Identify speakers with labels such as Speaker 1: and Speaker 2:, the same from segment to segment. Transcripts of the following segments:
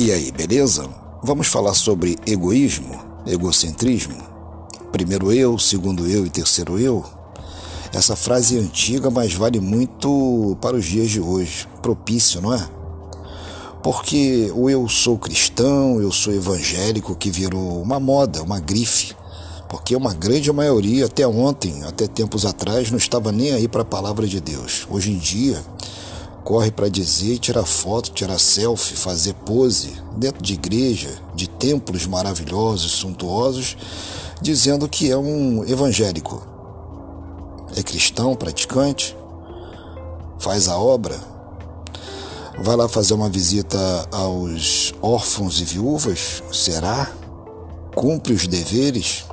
Speaker 1: E aí, beleza? Vamos falar sobre egoísmo, egocentrismo? Primeiro eu, segundo eu e terceiro eu? Essa frase é antiga, mas vale muito para os dias de hoje. Propício, não é? Porque o eu sou cristão, eu sou evangélico, que virou uma moda, uma grife. Porque uma grande maioria, até ontem, até tempos atrás, não estava nem aí para a palavra de Deus. Hoje em dia, corre para dizer, tirar foto, tirar selfie, fazer pose dentro de igreja, de templos maravilhosos, suntuosos, dizendo que é um evangélico. É cristão, praticante, faz a obra, vai lá fazer uma visita aos órfãos e viúvas, será? Cumpre os deveres?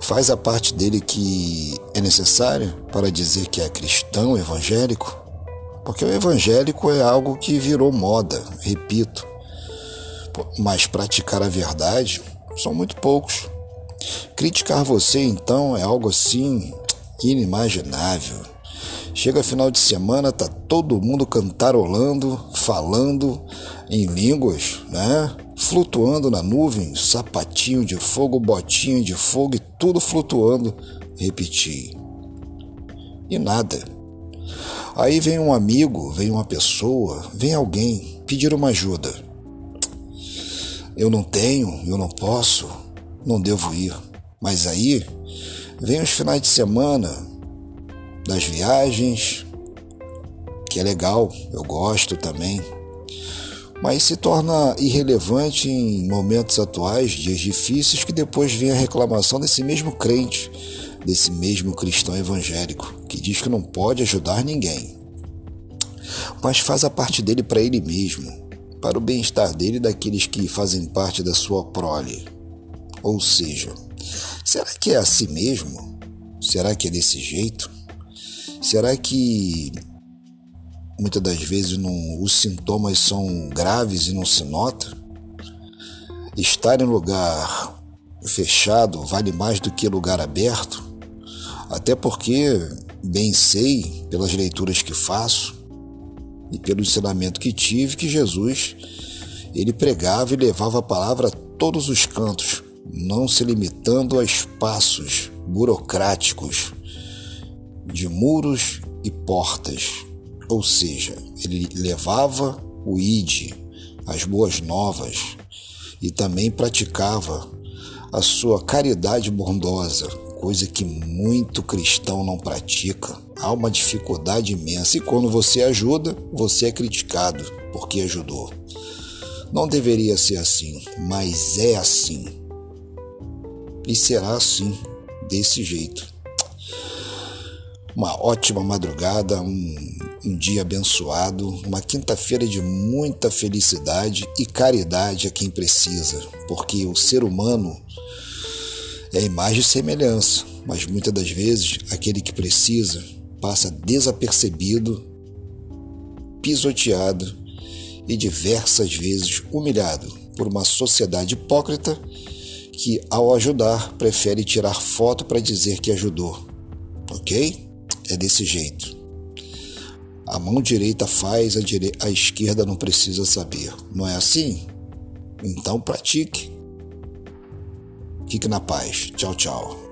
Speaker 1: Faz a parte dele que é necessária para dizer que é cristão, evangélico? Porque o evangélico é algo que virou moda, repito. Mas praticar a verdade são muito poucos. Criticar você, então, é algo assim inimaginável. Chega final de semana, tá todo mundo cantarolando, falando em línguas, né? Flutuando na nuvem, sapatinho de fogo, botinho de fogo e tudo flutuando. Repetir. E nada. Aí vem um amigo, vem uma pessoa, vem alguém pedir uma ajuda. Eu não tenho, eu não posso, não devo ir. Mas aí vem os finais de semana das viagens, que é legal, eu gosto também. Mas se torna irrelevante em momentos atuais, dias difíceis, que depois vem a reclamação desse mesmo crente desse mesmo cristão evangélico que diz que não pode ajudar ninguém, mas faz a parte dele para ele mesmo, para o bem-estar dele e daqueles que fazem parte da sua prole. Ou seja, será que é assim mesmo? Será que é desse jeito? Será que muitas das vezes não, os sintomas são graves e não se nota? Estar em lugar fechado vale mais do que lugar aberto? Até porque bem sei, pelas leituras que faço e pelo ensinamento que tive, que Jesus ele pregava e levava a palavra a todos os cantos, não se limitando a espaços burocráticos de muros e portas. Ou seja, ele levava o id, as boas novas, e também praticava a sua caridade bondosa, coisa que muito cristão não pratica. Há uma dificuldade imensa e quando você ajuda, você é criticado porque ajudou. Não deveria ser assim, mas é assim. E será assim, desse jeito. Uma ótima madrugada, um, um dia abençoado, uma quinta-feira de muita felicidade e caridade a quem precisa, porque o ser humano é imagem e semelhança, mas muitas das vezes aquele que precisa passa desapercebido, pisoteado e diversas vezes humilhado por uma sociedade hipócrita que, ao ajudar, prefere tirar foto para dizer que ajudou. Ok? É desse jeito. A mão direita faz, a, dire... a esquerda não precisa saber. Não é assim? Então pratique. Fique na paz. Tchau, tchau.